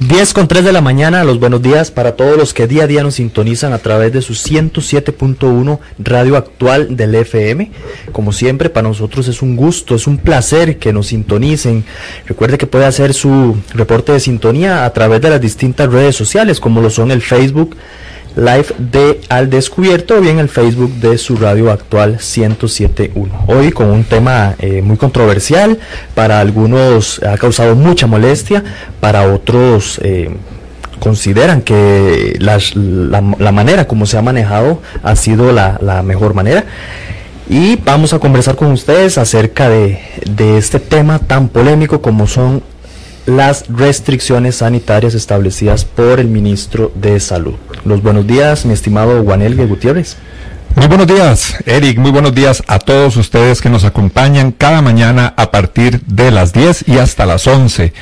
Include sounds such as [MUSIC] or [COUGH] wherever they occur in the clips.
10 con 3 de la mañana, los buenos días para todos los que día a día nos sintonizan a través de su 107.1 Radio Actual del FM. Como siempre, para nosotros es un gusto, es un placer que nos sintonicen. Recuerde que puede hacer su reporte de sintonía a través de las distintas redes sociales, como lo son el Facebook, live de Al Descubierto o bien el Facebook de su radio actual 1071. Hoy con un tema eh, muy controversial, para algunos ha causado mucha molestia, para otros eh, consideran que la, manera como se ha manejado ha sido la, mejor manera. Y vamos a conversar con ustedes acerca de este tema tan polémico como son las restricciones sanitarias establecidas por el ministro de Salud. Los buenos días, mi estimado Juanelgue Gutiérrez. Muy buenos días, Eric. Muy buenos días a todos ustedes que nos acompañan cada mañana a partir de las 10 y hasta las 11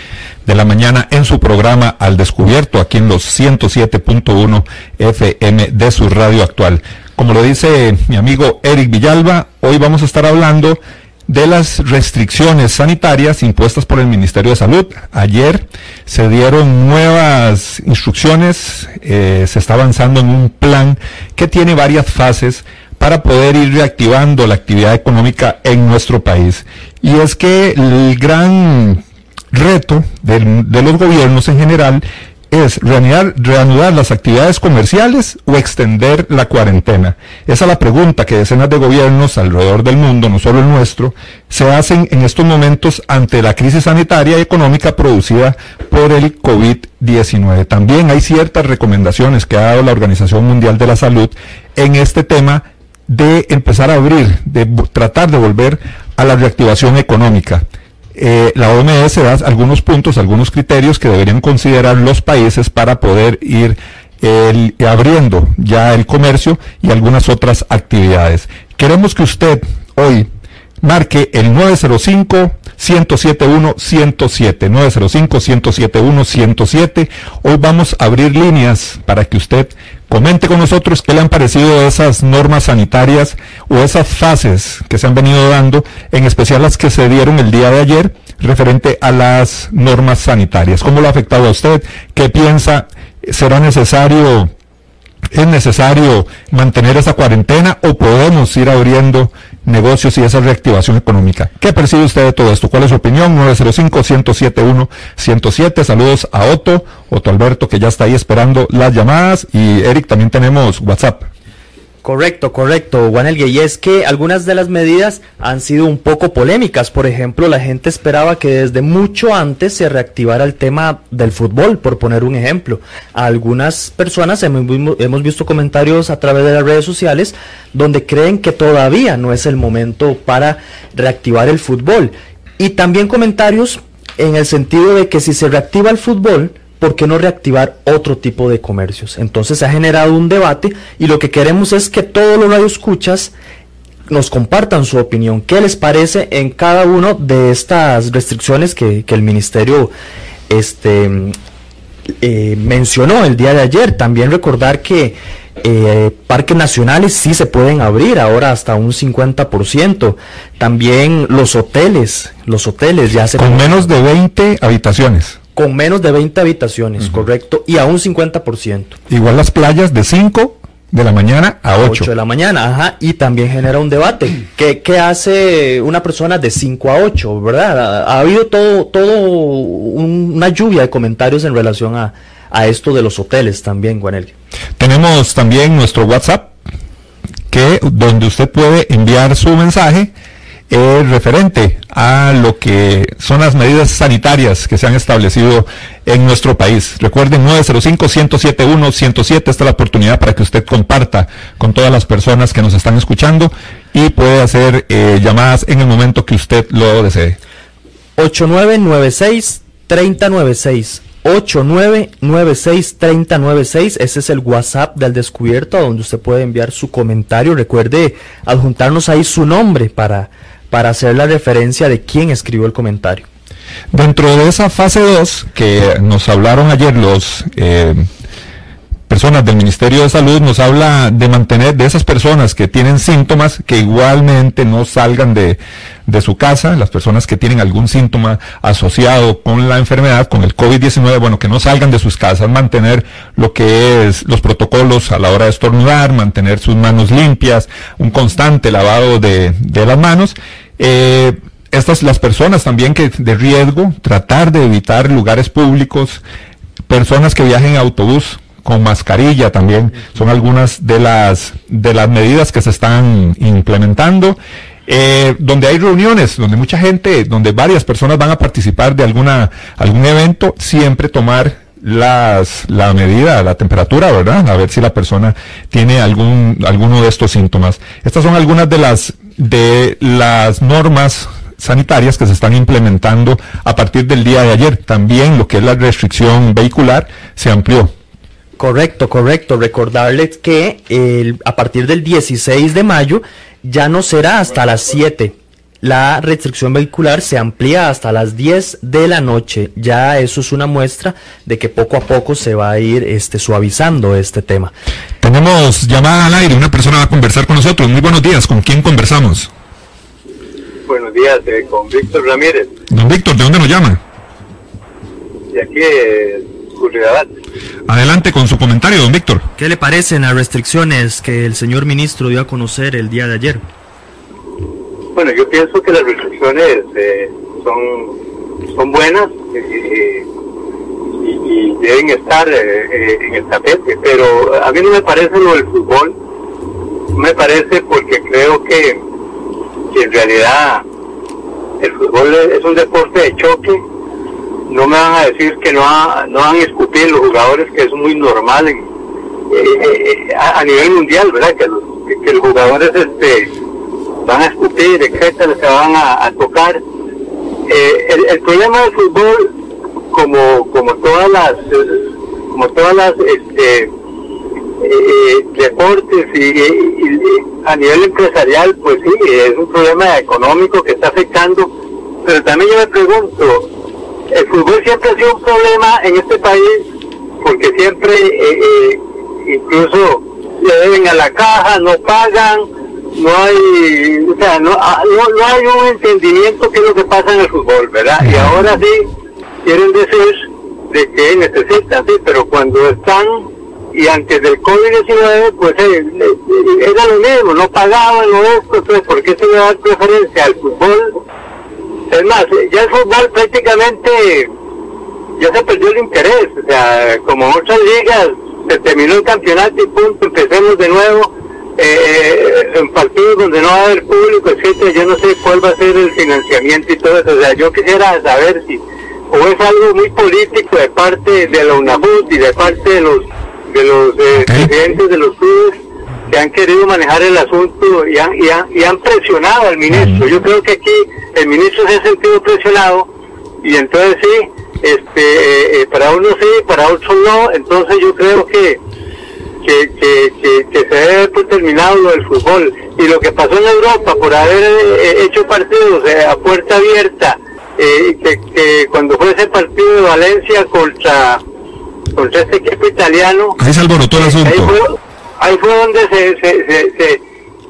de la mañana en su programa Al Descubierto, aquí en los 107.1 FM de su radio actual. Como lo dice mi amigo Eric Villalba, hoy vamos a estar hablando de las restricciones sanitarias impuestas por el Ministerio de Salud. Ayer se dieron nuevas instrucciones, eh, se está avanzando en un plan que tiene varias fases para poder ir reactivando la actividad económica en nuestro país. Y es que el gran reto de los gobiernos en general es reanudar, las actividades comerciales o extender la cuarentena? Esa es la pregunta que decenas de gobiernos alrededor del mundo, no solo el nuestro, se hacen en estos momentos ante la crisis sanitaria y económica producida por el COVID-19. También hay ciertas recomendaciones que ha dado la Organización Mundial de la Salud en este tema de empezar a abrir, de tratar de volver a la reactivación económica. Eh, la OMS da algunos puntos, algunos criterios que deberían considerar los países para poder ir abriendo ya el comercio y algunas otras actividades. Queremos que usted hoy marque el 905 1071 107 905 1071 107 hoy vamos a abrir líneas para que usted comente con nosotros qué le han parecido esas normas sanitarias o esas fases que se han venido dando en especial las que se dieron el día de ayer referente a las normas sanitarias. Cómo lo ha afectado a usted qué piensa será necesario es necesario mantener esa cuarentena o podemos ir abriendo negocios y esa reactivación económica. ¿Qué percibe usted de todo esto? ¿Cuál es su opinión? 905-107-107. Saludos a Otto, Otto Alberto, que ya está ahí esperando las llamadas. Y Eric, también tenemos WhatsApp. Correcto, correcto, Juan Elgue. Y es que algunas de las medidas han sido un poco polémicas. Por ejemplo, la gente esperaba que desde mucho antes se reactivara el tema del fútbol, por poner un ejemplo. algunas personas hemos visto comentarios a través de las redes sociales donde creen que todavía no es el momento para reactivar el fútbol. Y también comentarios en el sentido de que si se reactiva el fútbol, ¿por qué no reactivar otro tipo de comercios? Entonces se ha generado un debate y lo que queremos es que todos los radioescuchas nos compartan su opinión. ¿Qué les parece en cada una de estas restricciones que, el ministerio este, eh, mencionó el día de ayer? También recordar que eh, parques nacionales sí se pueden abrir ahora hasta un 50%. También los hoteles, los hoteles ya se... Con menos de 20 habitaciones con menos de 20 habitaciones, correcto, y a un 50%. Igual las playas de 5 de la mañana a 8. 8 de la mañana, ajá, y también genera un debate. [CLEARS THROAT] ¿Qué, qué hace una persona de 5 a 8, verdad? Ha, habido todo, todo una lluvia de comentarios en relación a, a esto de los hoteles también, Juanel. Tenemos también nuestro WhatsApp, que donde usted puede enviar su mensaje es referente a lo que son las medidas sanitarias que se han establecido en nuestro país. Recuerden 905-107-107, esta es la oportunidad para que usted comparta con todas las personas que nos están escuchando y puede hacer eh, llamadas en el momento que usted lo desee. 8996-3096. 8996-3096. Ese es el WhatsApp del descubierto donde usted puede enviar su comentario. Recuerde adjuntarnos ahí su nombre para para hacer la referencia de quién escribió el comentario. Dentro de esa fase 2 que nos hablaron ayer los eh, personas del Ministerio de Salud nos habla de mantener de esas personas que tienen síntomas que igualmente no salgan de, de su casa, las personas que tienen algún síntoma asociado con la enfermedad, con el COVID-19, bueno, que no salgan de sus casas, mantener lo que es los protocolos a la hora de estornudar, mantener sus manos limpias, un constante lavado de, de las manos. Eh, estas las personas también que de riesgo, tratar de evitar lugares públicos, personas que viajen en autobús con mascarilla también son algunas de las de las medidas que se están implementando. Eh, donde hay reuniones, donde mucha gente, donde varias personas van a participar de alguna algún evento, siempre tomar las, la medida, la temperatura, ¿verdad? A ver si la persona tiene algún, alguno de estos síntomas. Estas son algunas de las, de las normas sanitarias que se están implementando a partir del día de ayer. También lo que es la restricción vehicular se amplió. Correcto, correcto. Recordarles que el, a partir del 16 de mayo ya no será hasta las 7. La restricción vehicular se amplía hasta las 10 de la noche. Ya eso es una muestra de que poco a poco se va a ir este, suavizando este tema. Tenemos llamada al aire, una persona va a conversar con nosotros. Muy buenos días, ¿con quién conversamos? Buenos días, eh, con Víctor Ramírez. Don Víctor, ¿de dónde nos llama? De aquí, eh, Curridabat. Adelante con su comentario, don Víctor. ¿Qué le parecen las restricciones que el señor ministro dio a conocer el día de ayer? Bueno, yo pienso que las restricciones eh, son, son buenas eh, y, y deben estar eh, eh, en el tapete, pero a mí no me parece lo del fútbol, me parece porque creo que, que en realidad el fútbol es un deporte de choque, no me van a decir que no, ha- no van a escupir los jugadores, que es muy normal eh, eh, a, nivel mundial, ¿verdad? Que los, que- los jugadores este, van a escupir, etcétera, se van a, tocar. Eh, el, el problema del fútbol, como, como todas las, como todas las este, eh, deportes y a nivel empresarial, pues sí, es un problema económico que está afectando. Pero también yo me pregunto, el fútbol siempre ha sido un problema en este país porque siempre eh, eh, incluso le deben a la caja, no pagan, no hay, o sea, no, ah, no, no hay un entendimiento qué es lo que pasa en el fútbol, ¿verdad? Y ahora sí quieren decir de que necesitan, sí, pero cuando están y antes del COVID-19, pues eh, eh, era lo mismo, no pagaban, no esto, entonces, ¿por qué se le da preferencia al fútbol? Es más, ya el fútbol prácticamente ya se perdió el interés, o sea, como otras ligas, se terminó el campeonato y punto, empecemos de nuevo, eh, en partidos donde no va a haber público, etcétera, yo no sé cuál va a ser el financiamiento y todo eso, o sea, yo quisiera saber si o es algo muy político de parte de la UNAFUT y de parte de los de los eh, presidentes de los que han querido manejar el asunto y han, y han, y han presionado al ministro. Yo creo que aquí el ministro se ha sentido presionado y entonces sí, este, eh, eh, para unos sí, para otros no. Entonces yo creo que que, que, que, que se debe por terminado lo del fútbol. Y lo que pasó en Europa por haber eh, hecho partidos eh, a puerta abierta, eh, que, que cuando fue ese partido de Valencia contra, contra este equipo italiano, Ahí se alborotó el Ahí asunto. fue, ahí fue donde se, se, se,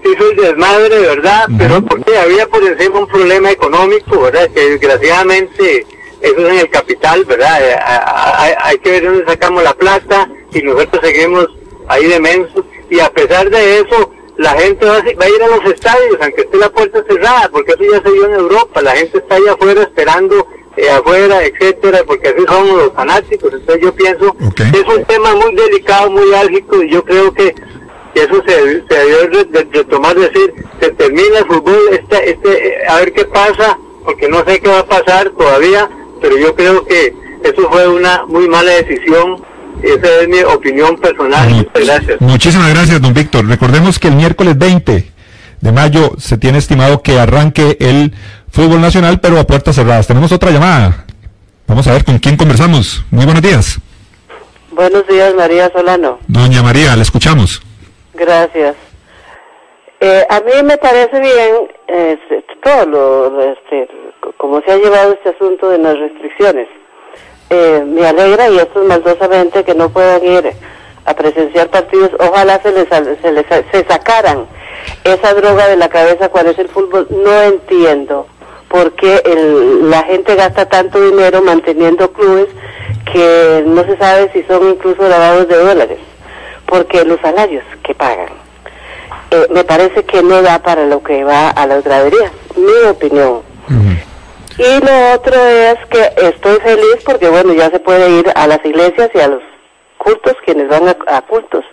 hizo el desmadre, ¿verdad? Pero porque había por encima un problema económico, ¿verdad? Que desgraciadamente eso es en el capital, ¿verdad? Eh, Hay, hay que ver dónde sacamos la plata y nosotros seguimos ahí de mensos. Y a pesar de eso, la gente va a, va a ir a los estadios, aunque esté la puerta cerrada, porque eso ya se vio en Europa. La gente está allá afuera esperando eh, afuera, etcétera, porque así somos los fanáticos. Entonces yo pienso que es un tema muy delicado, muy álgico, y yo creo que, eso se, se debió re- de- retomar, decir, se termina el fútbol, este, este, eh, a ver qué pasa, porque no sé qué va a pasar todavía, pero yo creo que eso fue una muy mala decisión, esa es mi opinión personal, muchas gracias. Muchísimas gracias, don Víctor. Recordemos que el miércoles 20 de mayo se tiene estimado que arranque el fútbol nacional, pero a puertas cerradas. Tenemos otra llamada. Vamos a ver con quién conversamos. Muy buenos días. Buenos días, María Solano. Doña María, le escuchamos. Gracias. Eh, a mí me parece bien este, todo lo, este, como se ha llevado este asunto de las restricciones. Eh, me alegra y esto es maldosamente que no puedan ir a presenciar partidos. Ojalá se les, se les se sacaran esa droga de la cabeza cuál es el fútbol. No entiendo por qué el, la gente gasta tanto dinero manteniendo clubes que no se sabe si son incluso lavados de dólares, porque los salarios que pagan eh, me parece que no da para lo que va a las graderías, mi opinión. Y lo otro es que estoy feliz porque, bueno, ya se puede ir a las iglesias y a los cultos, quienes van a, cultos.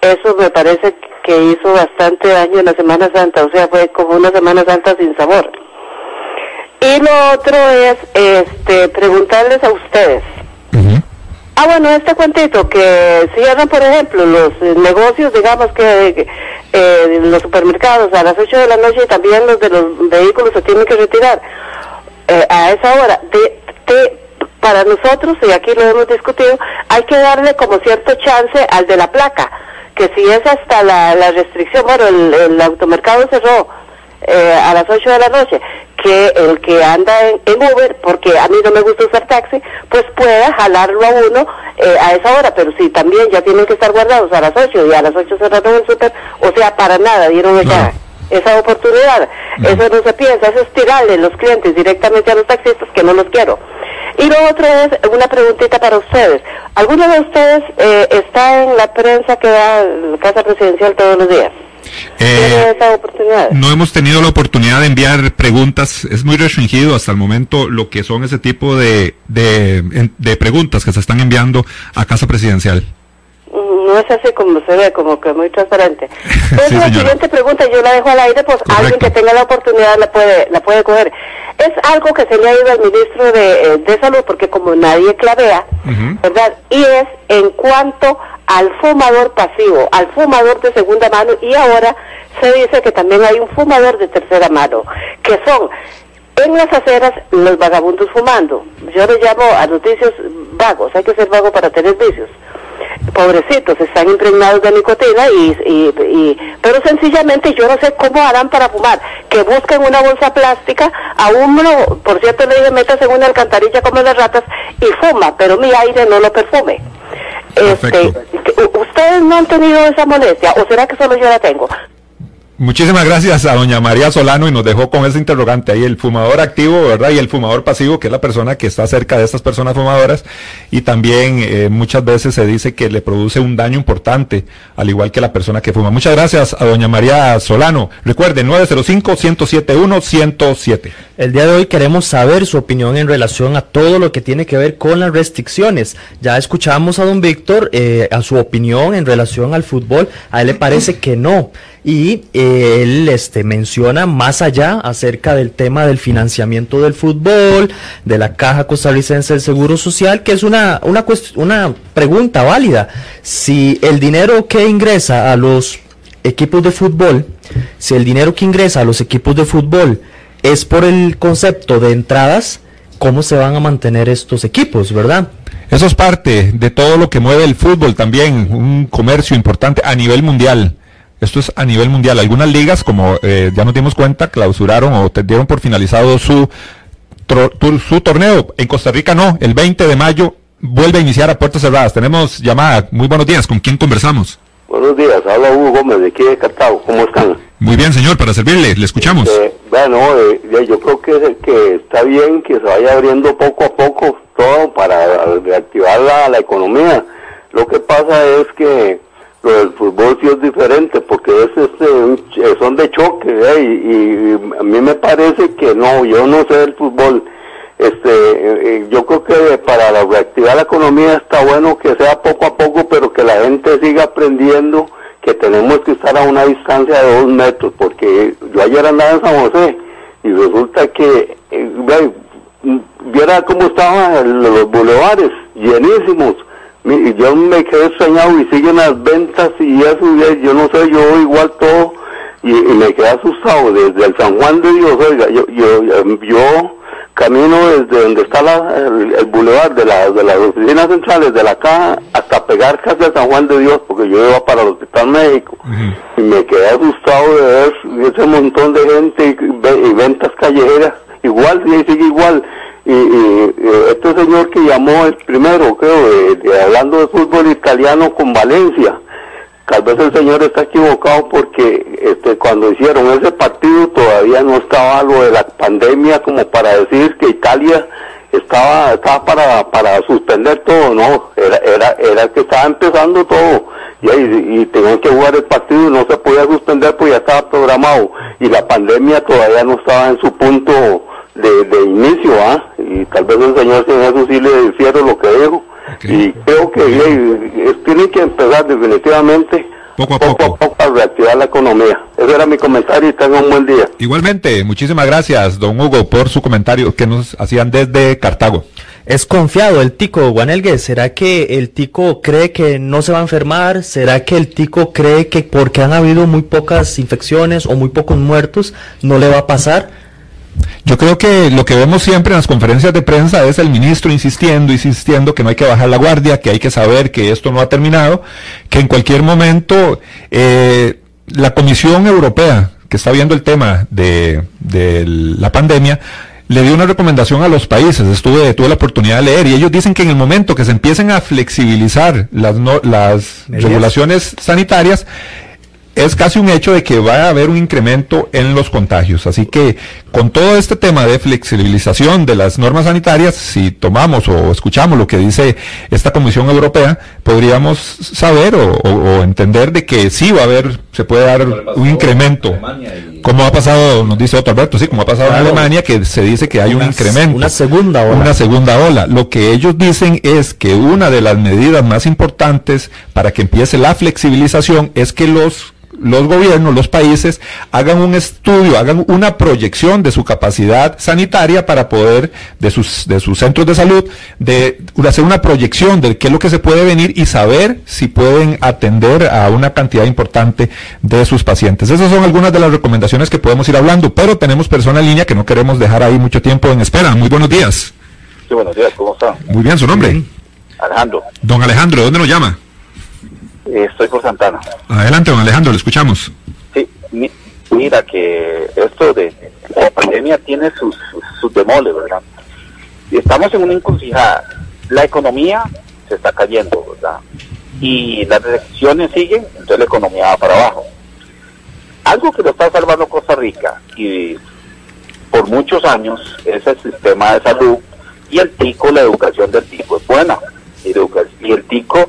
Eso me parece que hizo bastante daño en la Semana Santa, o sea, fue como una Semana Santa sin sabor. Y lo otro es este preguntarles a ustedes. Ah, bueno, este cuentito, que cierran, por ejemplo, los eh, negocios, digamos que eh, los supermercados a las 8 de la noche y también los de los vehículos se tienen que retirar eh, a esa hora. De, para nosotros, y aquí lo hemos discutido, hay que darle como cierto chance al de la placa, que si es hasta la, la restricción, bueno, el, el automercado cerró eh, a las 8 de la noche, que el que anda en, Uber, porque a mí no me gusta usar taxi, pues pueda jalarlo a uno eh, a esa hora, pero si también ya tienen que estar guardados a las 8 y a las 8 cerrado el súper, o sea, para nada dieron esa, esa oportunidad. Eso no se piensa, eso es tirarle los clientes directamente a los taxistas que no los quiero. Y lo otro es una preguntita para ustedes. ¿Alguno de ustedes eh, está en la prensa que da la Casa Presidencial todos los días? Eh, no hemos tenido la oportunidad de enviar preguntas. Es muy restringido hasta el momento lo que son ese tipo de, de, preguntas que se están enviando a Casa Presidencial. No es así como se ve, como que muy transparente. [LAUGHS] Entonces la siguiente pregunta yo la dejo al aire, pues alguien que tenga la oportunidad la puede, la puede coger. Es algo que se le ha ido al ministro de, eh, Salud, porque como nadie clavea, ¿verdad? Y es en cuanto al fumador pasivo, al fumador de segunda mano y ahora se dice que también hay un fumador de tercera mano, que son en las aceras los vagabundos fumando. Yo les llamo a los vicios vagos, hay que ser vago para tener vicios. Pobrecitos, están impregnados de nicotina y, y, pero sencillamente yo no sé cómo harán para fumar, que busquen una bolsa plástica, a uno, por cierto le dije metas en una alcantarilla como las ratas y fuma, pero mi aire no lo perfume. Este, ¿Ustedes no han tenido esa molestia o será que solo yo la tengo? Muchísimas gracias a doña María Solano y nos dejó con ese interrogante ahí, el fumador activo, ¿verdad? Y el fumador pasivo, que es la persona que está cerca de estas personas fumadoras. Y también eh, muchas veces se dice que le produce un daño importante, al igual que la persona que fuma. Muchas gracias a doña María Solano. Recuerde, 905-107-107. El día de hoy queremos saber su opinión en relación a todo lo que tiene que ver con las restricciones. Ya escuchamos a don Víctor, eh, a su opinión en relación al fútbol. A él le parece que no y eh, él este, menciona más allá acerca del tema del financiamiento del fútbol, de la Caja Costarricense del Seguro Social, que es una, una, una pregunta válida. Si el dinero que ingresa a los equipos de fútbol, si el dinero que ingresa a los equipos de fútbol es por el concepto de entradas, ¿cómo se van a mantener estos equipos, verdad? Eso es parte de todo lo que mueve el fútbol también, un comercio importante a nivel mundial. Esto es a nivel mundial. Algunas ligas, como eh, ya nos dimos cuenta, clausuraron o dieron por finalizado su, su torneo. En Costa Rica no. El 20 de mayo vuelve a iniciar a puertas cerradas. Tenemos llamada. Muy buenos días. ¿Con quién conversamos? Buenos días. Habla Hugo Gómez de aquí de Cartago. ¿Cómo están? Muy bien, señor. Para servirle. Le escuchamos. Eh, bueno, eh, yo creo que, que está bien que se vaya abriendo poco a poco todo para reactivar la, la economía. Lo que pasa es que lo del fútbol sí es diferente porque es este eh, son de choque ¿eh? y, a mí me parece que no yo no sé del fútbol este eh, yo creo que para reactivar la economía está bueno que sea poco a poco pero que la gente siga aprendiendo que tenemos que estar a una distancia de dos metros porque yo ayer andaba en San José y resulta que viera cómo estaban los bulevares llenísimos yo me quedé extrañado y siguen las ventas y eso, yo no sé, yo igual todo y, me quedé asustado desde el San Juan de Dios, oiga, yo, yo, yo camino desde donde está la, el, el bulevar de, la, de las oficinas centrales de la caja hasta pegar casi a San Juan de Dios, porque yo iba para el Hospital México y me quedé asustado de ver ese montón de gente y, ve- y ventas callejeras, igual, sí, sigue igual. Y, y, este señor que llamó el primero, creo, de- hablando de fútbol italiano con Valencia, tal vez el señor está equivocado porque este cuando hicieron ese partido todavía no estaba lo de la pandemia como para decir que Italia estaba estaba para para suspender todo no era era era que estaba empezando todo. Y, y tenían que jugar el partido y no se podía suspender porque ya estaba programado. Y la pandemia todavía no estaba en su punto de, de inicio ah y tal vez el señor sin eso sí le hicieron lo que dijo y creo que tiene que empezar definitivamente Poco a poco, poco. a poco a reactivar la economía. Ese era mi comentario y tengan un buen día. Igualmente, muchísimas gracias, don Hugo, por su comentario que nos hacían desde Cartago. Es confiado el tico, Guanelgue. ¿Será que el tico cree que no se va a enfermar? ¿Será que el tico cree que porque han habido muy pocas infecciones o muy pocos muertos no le va a pasar? Yo creo que lo que vemos siempre en las conferencias de prensa es el ministro insistiendo, insistiendo que no hay que bajar la guardia, que hay que saber que esto no ha terminado, que en cualquier momento eh, la Comisión Europea, que está viendo el tema de, de la pandemia, le dio una recomendación a los países, estuve, tuve la oportunidad de leer, y ellos dicen que en el momento que se empiecen a flexibilizar las, no- las regulaciones sanitarias, es casi un hecho de que va a haber un incremento en los contagios. Así que con todo este tema de flexibilización de las normas sanitarias, si tomamos o escuchamos lo que dice esta Comisión Europea, podríamos saber o, o- o entender de que sí va a haber, se puede dar un incremento. Como ha pasado, nos dice otro Alberto, sí, como ha pasado en. Alemania, que se dice que hay un incremento. una segunda ola. Una segunda ola. Lo que ellos dicen es que una de las medidas más importantes para que empiece la flexibilización es que los los gobiernos, los países, hagan un estudio, hagan una proyección de su capacidad sanitaria para poder, de sus, de sus centros de salud, de, hacer una proyección de qué es lo que se puede venir y saber si pueden atender a una cantidad importante de sus pacientes. Esas son algunas de las recomendaciones que podemos ir hablando, pero tenemos persona en línea que no queremos dejar ahí mucho tiempo en espera. Muy buenos días. Sí, buenos días, ¿cómo están? Muy bien, su nombre. Alejandro, Don Alejandro, ¿de dónde nos llama? Estoy por Santana. Adelante, don Alejandro, le escuchamos. Sí, mi- mira que esto de la pandemia tiene sus, sus, sus bemoles, ¿verdad? Y Estamos en una encrucijada. La economía se está cayendo, ¿verdad? Y las restricciones siguen, entonces la economía va para abajo. Algo que lo está salvando Costa Rica y por muchos años es el sistema de salud y el tico, la educación del tico es buena. Y el tico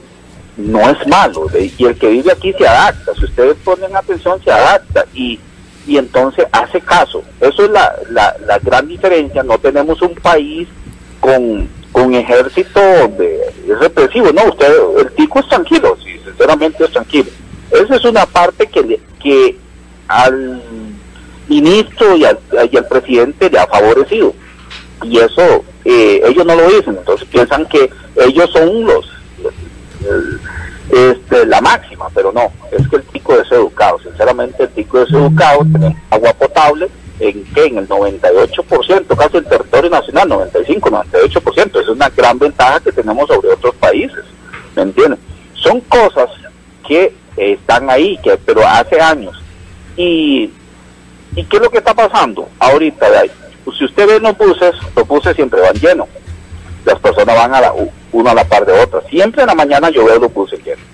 no es malo. y el que vive aquí se adapta. Si ustedes ponen atención, se adapta. Y, y entonces hace caso. Eso es la, la, la gran diferencia. No tenemos un país con, con ejército de, es represivo. No, usted, el tico es tranquilo. Sí, sinceramente es tranquilo. Esa es una parte que, le- que al ministro y al, y al presidente le ha favorecido. Y eso eh, ellos no lo dicen, entonces piensan que ellos son los, este, la máxima, pero no, es que el tico es educado, sinceramente el tico es educado, tenemos agua potable en que en el 98%, casi el territorio nacional, 95, 98%, es una gran ventaja que tenemos sobre otros países, ¿me entienden? Son cosas que están ahí, que pero hace años. Y, ¿Y qué es lo que está pasando ahorita? de ahí? Si usted ve los buses, los buses siempre van llenos las personas van a la, una a la par de otra. Siempre en la mañana yo veo los buses llenos.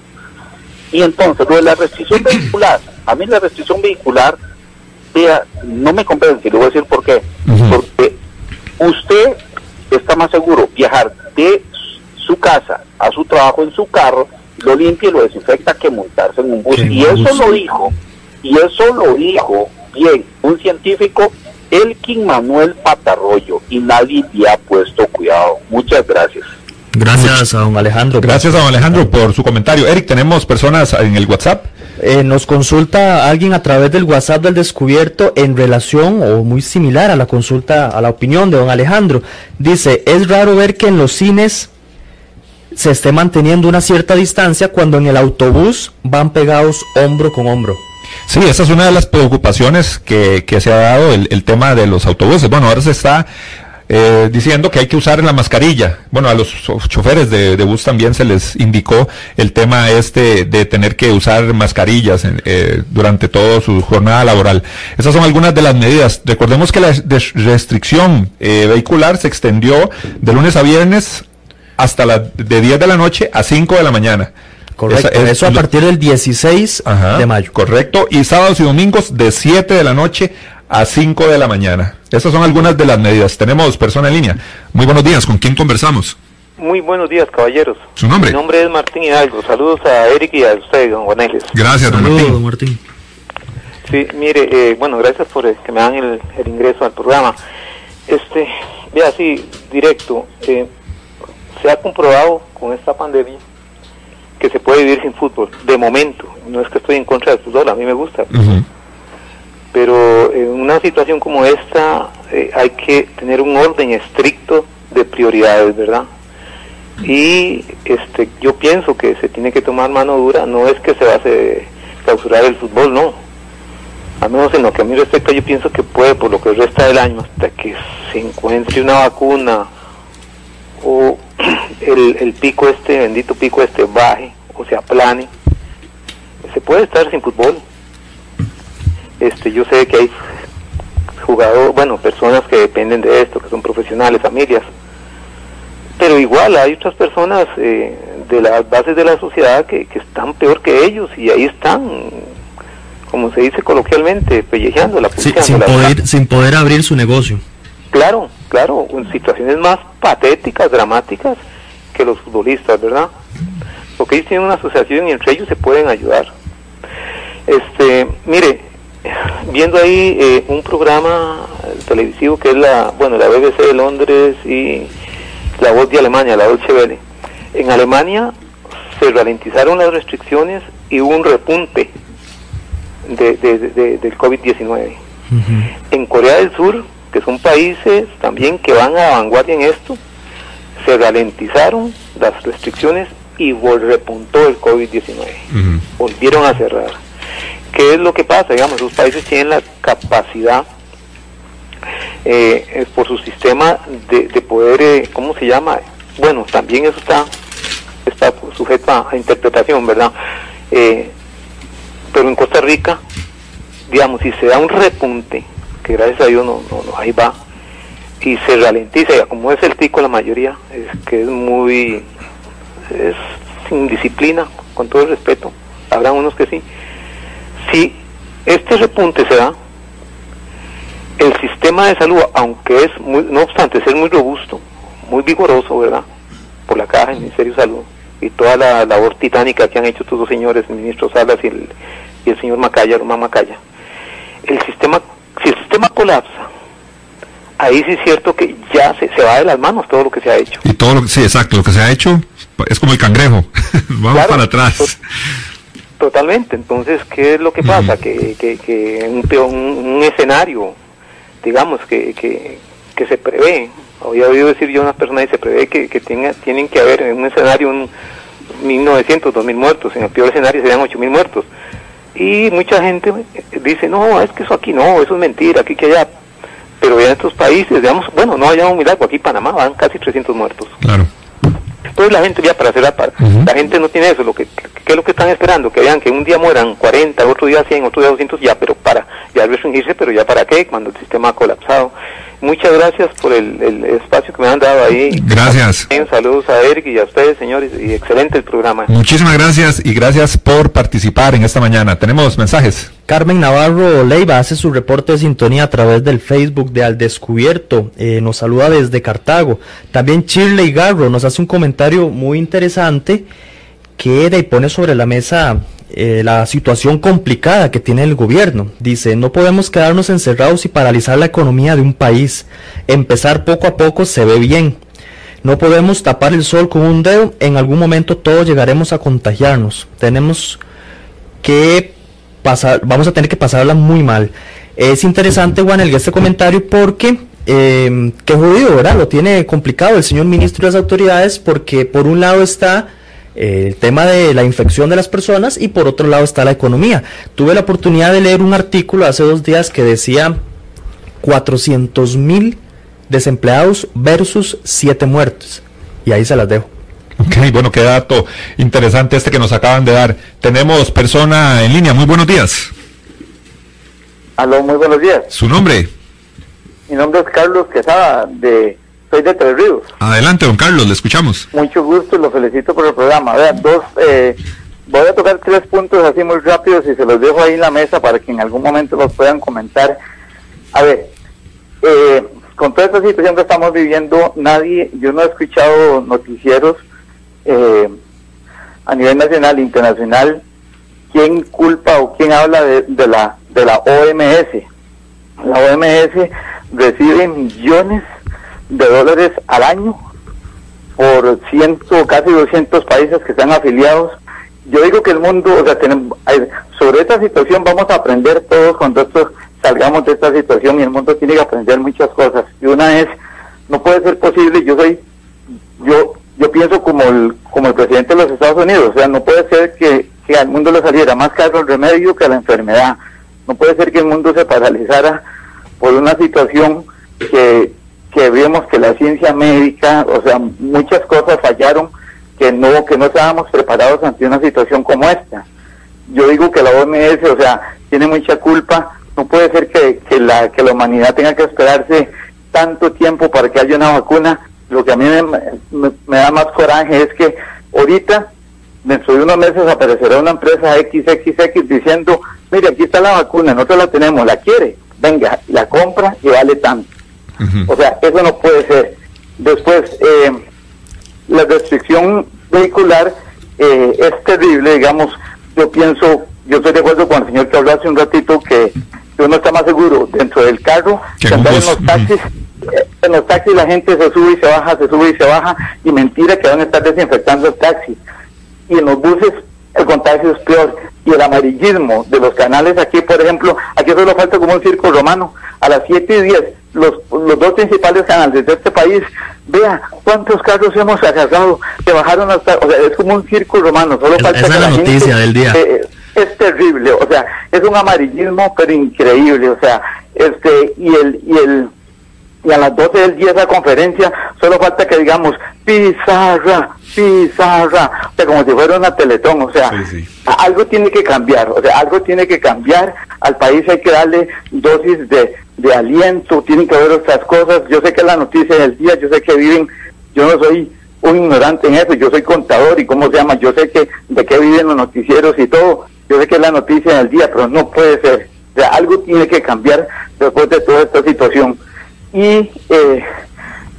Y entonces, lo de la restricción vehicular, a mí la restricción vehicular, vea, no me convence, le voy a decir por qué. Porque usted está más seguro viajar de su casa a su trabajo en su carro, lo limpia y lo desinfecta que montarse en un bus. Y eso bus. lo dijo, y eso lo dijo bien un científico, Elkin Manuel Patarroyo, y nadie le ha puesto cuidado. Muchas gracias. Gracias a don Alejandro. Gracias a don Alejandro por su comentario. Eric, tenemos personas en el WhatsApp. Eh, nos consulta alguien a través del WhatsApp del descubierto en relación o muy similar a la consulta, a la opinión de don Alejandro. Dice, es raro ver que en los cines se esté manteniendo una cierta distancia cuando en el autobús van pegados hombro con hombro. Sí, esa es una de las preocupaciones que, que se ha dado el, el tema de los autobuses. Bueno, ahora se está eh, diciendo que hay que usar la mascarilla. Bueno, a los choferes de, bus también se les indicó el tema este de tener que usar mascarillas eh, durante toda su jornada laboral. Esas son algunas de las medidas. Recordemos que la restricción eh, vehicular se extendió de lunes a viernes hasta la, de 10 de la noche a 5 de la mañana. Correcto, eso a partir del 16 de mayo. Correcto, y sábados y domingos de 7 de la noche a 5 de la mañana. Esas son algunas de las medidas. Tenemos persona en línea. Muy buenos días, ¿con quién conversamos? Muy buenos días, caballeros. ¿Su nombre? Mi nombre es Martín Hidalgo. Saludos a Eric y a usted, don Juaneles. Gracias, don Martín. Don Martín. Sí, mire, eh, bueno, gracias por eh, que me dan el, ingreso al programa. Este, vea, así, directo, eh, se ha comprobado con esta pandemia que se puede vivir sin fútbol, de momento. No es que estoy en contra del fútbol, a mí me gusta pero en una situación como esta eh, hay que tener un orden estricto de prioridades, ¿verdad? Y este, yo pienso que se tiene que tomar mano dura, no es que se va a clausurar el fútbol, no. Al menos en lo que a mí respecta, yo pienso que puede, por lo que resta del año, hasta que se encuentre una vacuna o el, el pico este, bendito pico este, baje o se aplane, se puede estar sin fútbol. Este, yo sé que hay jugadores, bueno, personas que dependen de esto, que son profesionales, familias, pero igual hay otras personas eh, de las bases de la sociedad que, están peor que ellos y ahí están, como se dice coloquialmente, pellejeando la sin, poder, sin poder abrir su negocio. Claro, claro, en situaciones más patéticas, dramáticas que los futbolistas, ¿verdad? Porque ellos tienen una asociación y entre ellos se pueden ayudar. Este, mire, viendo ahí eh, un programa televisivo que es la, bueno, la BBC de Londres y la voz de Alemania, la Deutsche Welle. En Alemania se ralentizaron las restricciones y hubo un repunte de, del COVID-19. En Corea del Sur, que son países también que van a vanguardia en esto, se ralentizaron las restricciones y repuntó el COVID-19. Volvieron a cerrar. ¿Qué es lo que pasa? Digamos, esos países tienen la capacidad eh, por su sistema de, poder, eh, ¿cómo se llama? Bueno, también eso está, está sujeto a, interpretación, ¿verdad? Eh, pero en Costa Rica, digamos, si se da un repunte, que gracias a Dios no, no, ahí va, y se ralentiza, como es el tico la mayoría, es que es muy, es sin disciplina, con todo el respeto, habrá unos que sí, si este repunte se da, el sistema de salud, aunque es, muy, no obstante ser muy robusto, muy vigoroso, ¿verdad? Por la Caja del Ministerio de Salud y toda la labor titánica que han hecho estos dos señores, el ministro Salas y el, y el señor Macaya, Román Macaya, el sistema, si el sistema colapsa, ahí sí es cierto que ya se, se va de las manos todo lo que se ha hecho. Y todo lo que, sí, exacto, lo que se ha hecho es como el cangrejo, [LAUGHS] vamos para atrás. Totalmente. Entonces, ¿qué es lo que pasa? que, que, que un, un, escenario, digamos, que, que, que se prevé, había oído decir yo a unas personas y se prevé que, que tenga, tienen que haber en un escenario un 1900, 2000 muertos, en el peor escenario serían 8000 muertos. Y mucha gente dice, no, es que eso aquí no, eso es mentira, aquí que allá. Pero en estos países, digamos, bueno, no haya un milagro, aquí Panamá van casi 300 muertos. Claro. Entonces la gente ya para hacer la par, la gente no tiene eso, lo que ¿qué es lo que están esperando? Que vean que un día mueran 40, otro día 100, otro día 200, ya, pero ya restringirse, pero ya para qué, cuando el sistema ha colapsado. Muchas gracias por el, espacio que me han dado ahí. Gracias. saludos a Eric y a ustedes, señores, y excelente el programa. Muchísimas gracias y gracias por participar en esta mañana. Tenemos mensajes. Carmen Navarro Leiva hace su reporte de sintonía a través del Facebook de Al Descubierto. Eh, nos saluda desde Cartago. También Shirley Garro nos hace un comentario muy interesante que y pone sobre la mesa eh, la situación complicada que tiene el gobierno. Dice, no podemos quedarnos encerrados y paralizar la economía de un país. Empezar poco a poco se ve bien. No podemos tapar el sol con un dedo. En algún momento todos llegaremos a contagiarnos. Tenemos que pasar, vamos a tener que pasarla muy mal. Es interesante, Juan, el este comentario porque eh, qué jodido, ¿verdad? Lo tiene complicado el señor ministro y las autoridades porque por un lado está el tema de la infección de las personas y por otro lado está la economía. Tuve la oportunidad de leer un artículo hace dos días que decía 400 mil desempleados versus 7 muertos. Y ahí se las dejo. Ok, bueno, qué dato interesante este que nos acaban de dar. Tenemos persona en línea, muy buenos días. Aló, muy buenos días. ¿Su nombre? Mi nombre es Carlos Quesada, de, soy de Tres Ríos. Adelante, don Carlos, le escuchamos. Mucho gusto y lo felicito por el programa. Vean, dos, eh, voy a tocar tres puntos así muy rápidos y se los dejo ahí en la mesa para que en algún momento los puedan comentar. A ver, eh, con toda esta situación que estamos viviendo, nadie, yo no he escuchado noticieros eh, a nivel nacional e internacional quién culpa o quién habla de, de la de la OMS. La OMS recibe millones de dólares al año por ciento, casi 200 países que están afiliados. Yo digo que el mundo, o sea, tenemos, sobre esta situación vamos a aprender todos cuando esto, salgamos de esta situación y el mundo tiene que aprender muchas cosas. Y una es, no puede ser posible, yo soy, yo, yo pienso como el, como el presidente de los Estados Unidos, o sea, no puede ser que, que al mundo le saliera más caro el remedio que la enfermedad. No puede ser que el mundo se paralizara por una situación que, que vemos que la ciencia médica, o sea, muchas cosas fallaron que no que no estábamos preparados ante una situación como esta. Yo digo que la OMS, o sea, tiene mucha culpa. No puede ser que, que la que la humanidad tenga que esperarse tanto tiempo para que haya una vacuna. Lo que a mí me, me da más coraje es que ahorita dentro de unos meses aparecerá una empresa XXX diciendo, mire, aquí está la vacuna, nosotros la tenemos, la quiere, venga, la compra y vale tanto. O sea, eso no puede ser. Después, eh, la restricción vehicular eh, es terrible, digamos, yo pienso, yo estoy de acuerdo con el señor que habló hace un ratito que, uno está más seguro dentro del carro que andar en los taxis. Eh, en los taxis la gente se sube y se baja, se sube y se baja, y mentira que van a estar desinfectando el taxi. Y en los buses el contagio es peor. Y el amarillismo de los canales aquí, por ejemplo, aquí solo falta como un circo romano. A las 7 y 10, los, los dos principales canales de este país, vea cuántos carros hemos agarrado, que bajaron hasta, o sea, es como un circo romano. Solo falta esa que es la noticia del día. eh, es terrible, o sea, es un amarillismo pero increíble, o sea, este, y el, y el, y a las 12 del día esa conferencia, solo falta que digamos pizarra, pizarra, o sea, como si fuera una teletón, o sea, algo tiene que cambiar, o sea, algo tiene que cambiar, al país hay que darle dosis de, de aliento, tienen que ver otras cosas, yo sé que la noticia del día, yo sé que viven, yo no soy un ignorante en eso, yo soy contador y cómo se llama, yo sé que de qué viven los noticieros y todo, yo sé que es la noticia del día, pero no puede ser, o sea, algo tiene que cambiar después de toda esta situación. Y eh,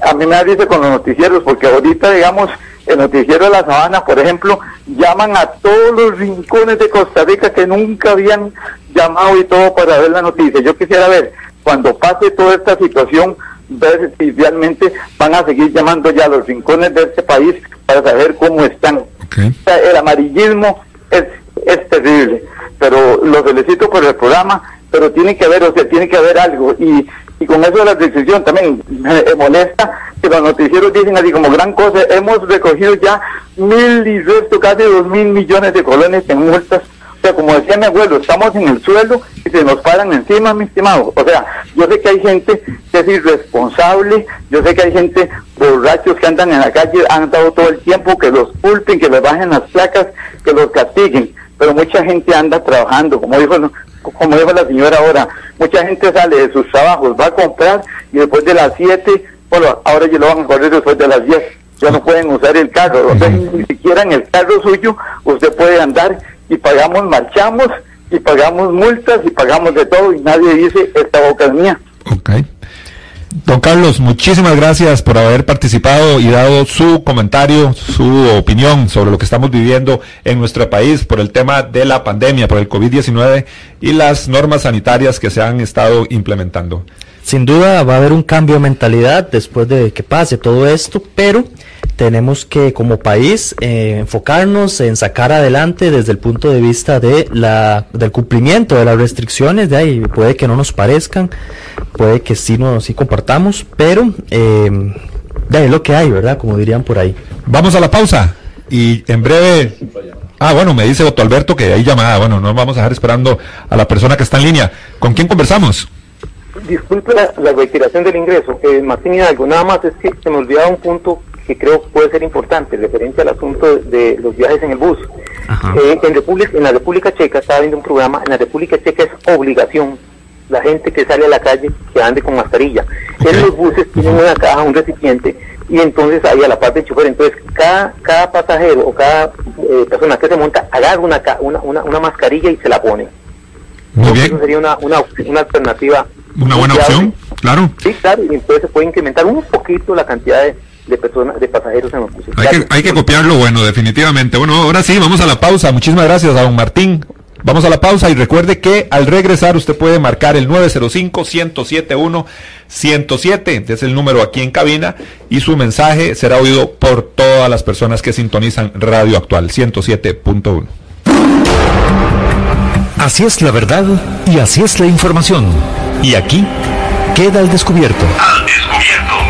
a mí me da con los noticieros porque ahorita digamos el noticiero de la sabana por ejemplo llaman a todos los rincones de Costa Rica que nunca habían llamado y todo para ver la noticia. Yo quisiera ver cuando pase toda esta situación ver si realmente van a seguir llamando ya a los rincones de este país para saber cómo están el amarillismo es, es terrible pero lo felicito por el programa pero tiene que haber, o sea, tiene que haber algo. Y, y con eso de la decisión también me, me molesta que los noticieros dicen así como gran cosa, hemos recogido ya mil y resto, casi dos mil millones de colones en multas. O sea, como decía mi abuelo, estamos en el suelo y se nos paran encima, mi estimado. O sea, yo sé que hay gente que es irresponsable, yo sé que hay gente borrachos que andan en la calle, han dado todo el tiempo, que los culpen, que les bajen las placas, que los castiguen. Pero mucha gente anda trabajando, como dijo como dijo la señora ahora, mucha gente sale de sus trabajos, va a comprar y después de las 7, bueno, ahora ya lo van a correr después de las 10, ya no pueden usar el carro, o sea, ni siquiera en el carro suyo usted puede andar y pagamos, marchamos y pagamos multas y pagamos de todo y nadie dice esta boca es mía. Ok. Don Carlos, muchísimas gracias por haber participado y dado su comentario, su opinión sobre lo que estamos viviendo en nuestro país por el tema de la pandemia, por el COVID-19 y las normas sanitarias que se han estado implementando. Sin duda va a haber un cambio de mentalidad después de que pase todo esto, pero tenemos que como país eh, enfocarnos en sacar adelante desde el punto de vista de la, del cumplimiento de las restricciones, de ahí puede que no nos parezcan, puede que sí nos sí compartamos, pero eh, de ahí es lo que hay, ¿verdad? Como dirían por ahí. Vamos a la pausa y en breve... Ah, bueno, me dice Otto Alberto que hay llamada. Bueno, no vamos a dejar esperando a la persona que está en línea. ¿Con quién conversamos? disculpe la, la reiteración del ingreso, eh, Martín Hidalgo, nada más es que se me olvidaba un punto que creo puede ser importante, referente al asunto de, los viajes en el bus. Eh, en, República, en la República Checa estaba viendo un programa, en la República Checa es obligación la gente que sale a la calle que ande con mascarilla. En los buses tienen una caja, un recipiente, y entonces ahí a la parte del chofer, entonces cada, cada pasajero o cada eh, persona que se monta agarra una, una, una, mascarilla y se la pone. Muy bien. Eso sería una, una, una alternativa. Una buena opción, claro. Sí, claro, y entonces se puede incrementar un poquito la cantidad de, de personas, de pasajeros en los buses. Hay, que, hay que copiarlo bueno, definitivamente. Bueno, ahora sí, vamos a la pausa. Muchísimas gracias a don Martín. Vamos a la pausa y recuerde que al regresar usted puede marcar el 905-107-107, es el número aquí en cabina, y su mensaje será oído por todas las personas que sintonizan Radio Actual 107.1. Así es la verdad y así es la información. Y aquí queda el descubierto. Al descubierto.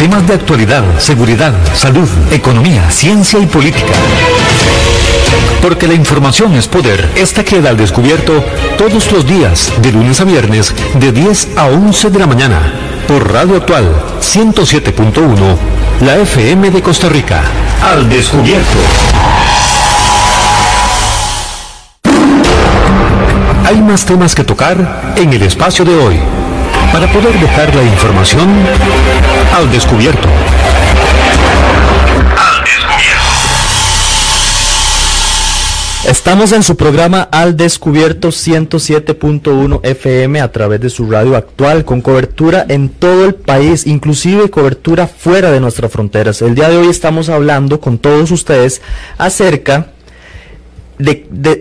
Temas de actualidad, seguridad, salud, economía, ciencia y política. Porque la información es poder. Esta queda al descubierto todos los días, de lunes a viernes, de 10 a 11 de la mañana, por Radio Actual 107.1, la FM de Costa Rica. Al descubierto. Hay más temas que tocar en el espacio de hoy para poder dejar la información al descubierto. Estamos en su programa Al Descubierto 107.1 FM a través de su radio actual con cobertura en todo el país, inclusive cobertura fuera de nuestras fronteras. El día de hoy estamos hablando con todos ustedes acerca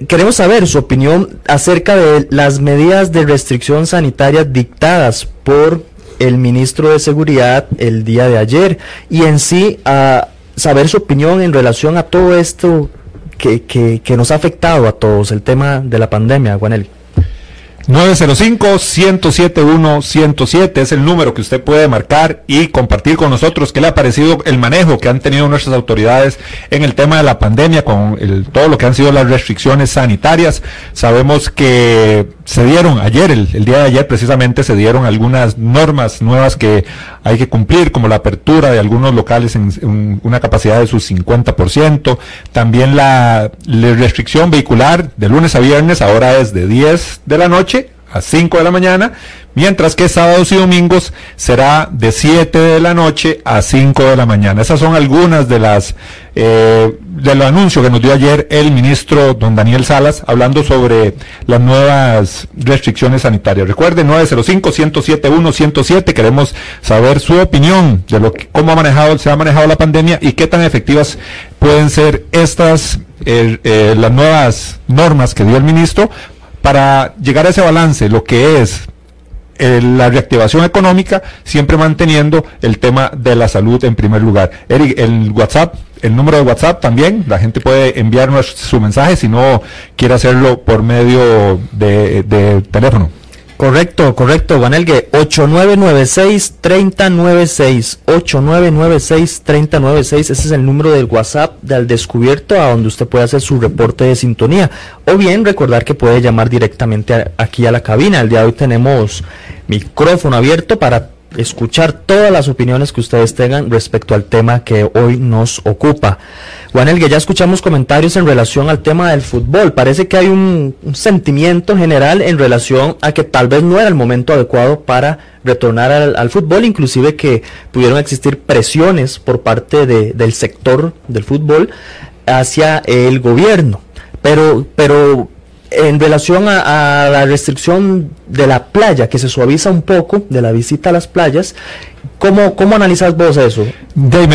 queremos saber su opinión acerca de las medidas de restricción sanitaria dictadas por el ministro de Seguridad el día de ayer y en sí a saber su opinión en relación a todo esto que, que, que nos ha afectado a todos, el tema de la pandemia, Juanel. 905-107-107 es el número que usted puede marcar y compartir con nosotros qué le ha parecido el manejo que han tenido nuestras autoridades en el tema de la pandemia, con todo lo que han sido las restricciones sanitarias. Sabemos que se dieron ayer, el, día de ayer precisamente, se dieron algunas normas nuevas que hay que cumplir, como la apertura de algunos locales en, una capacidad de su 50%. También la, la restricción vehicular de lunes a viernes ahora es de 10 de la noche a 5 de la mañana, mientras que sábados y domingos será de 7 de la noche a 5 de la mañana. Esas son algunas de las eh, de los anuncios que nos dio ayer el ministro don Daniel Salas hablando sobre las nuevas restricciones sanitarias. Recuerde 905 107 107 queremos saber su opinión de lo que, cómo ha manejado se ha manejado la pandemia y qué tan efectivas pueden ser estas eh, las nuevas normas que dio el ministro para llegar a ese balance, lo que es la reactivación económica, siempre manteniendo el tema de la salud en primer lugar. Eric, el WhatsApp, el número de WhatsApp también, la gente puede enviarnos su mensaje si no quiere hacerlo por medio de teléfono. Correcto, correcto, Vanelgue. 8996-3096. 8996-3096. Ese es el número del WhatsApp del descubierto a donde usted puede hacer su reporte de sintonía. O bien recordar que puede llamar directamente aquí a la cabina. El día de hoy tenemos micrófono abierto para escuchar todas las opiniones que ustedes tengan respecto al tema que hoy nos ocupa. Juan Elgue, ya escuchamos comentarios en relación al tema del fútbol. Parece que hay un, sentimiento general en relación a que tal vez no era el momento adecuado para retornar al, fútbol, inclusive que pudieron existir presiones por parte del sector del fútbol hacia el gobierno. Pero, pero en relación a, la restricción de la playa, que se suaviza un poco de la visita a las playas, ¿cómo, cómo analizas vos eso?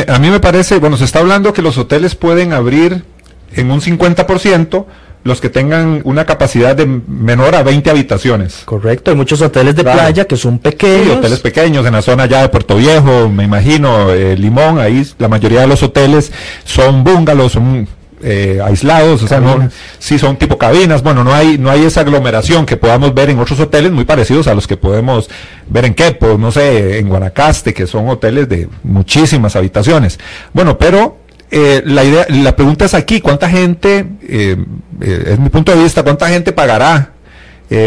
a mí me parece, bueno, se está hablando que los hoteles pueden abrir en un 50% los que tengan una capacidad de menor a 20 habitaciones. Correcto, hay muchos hoteles de playa que son pequeños. hoteles pequeños en la zona ya de Puerto Viejo, me imagino, eh, Limón, ahí la mayoría de los hoteles son bungalows, son eh, aislados, o sea, no, sí son tipo cabinas, bueno, no hay, no hay esa aglomeración que podamos ver en otros hoteles muy parecidos a los que podemos ver en Quepo, no sé, en Guanacaste, que son hoteles de muchísimas habitaciones. Bueno, pero eh, la idea, la pregunta es aquí, ¿cuánta gente, eh, es mi punto de vista, cuánta gente pagará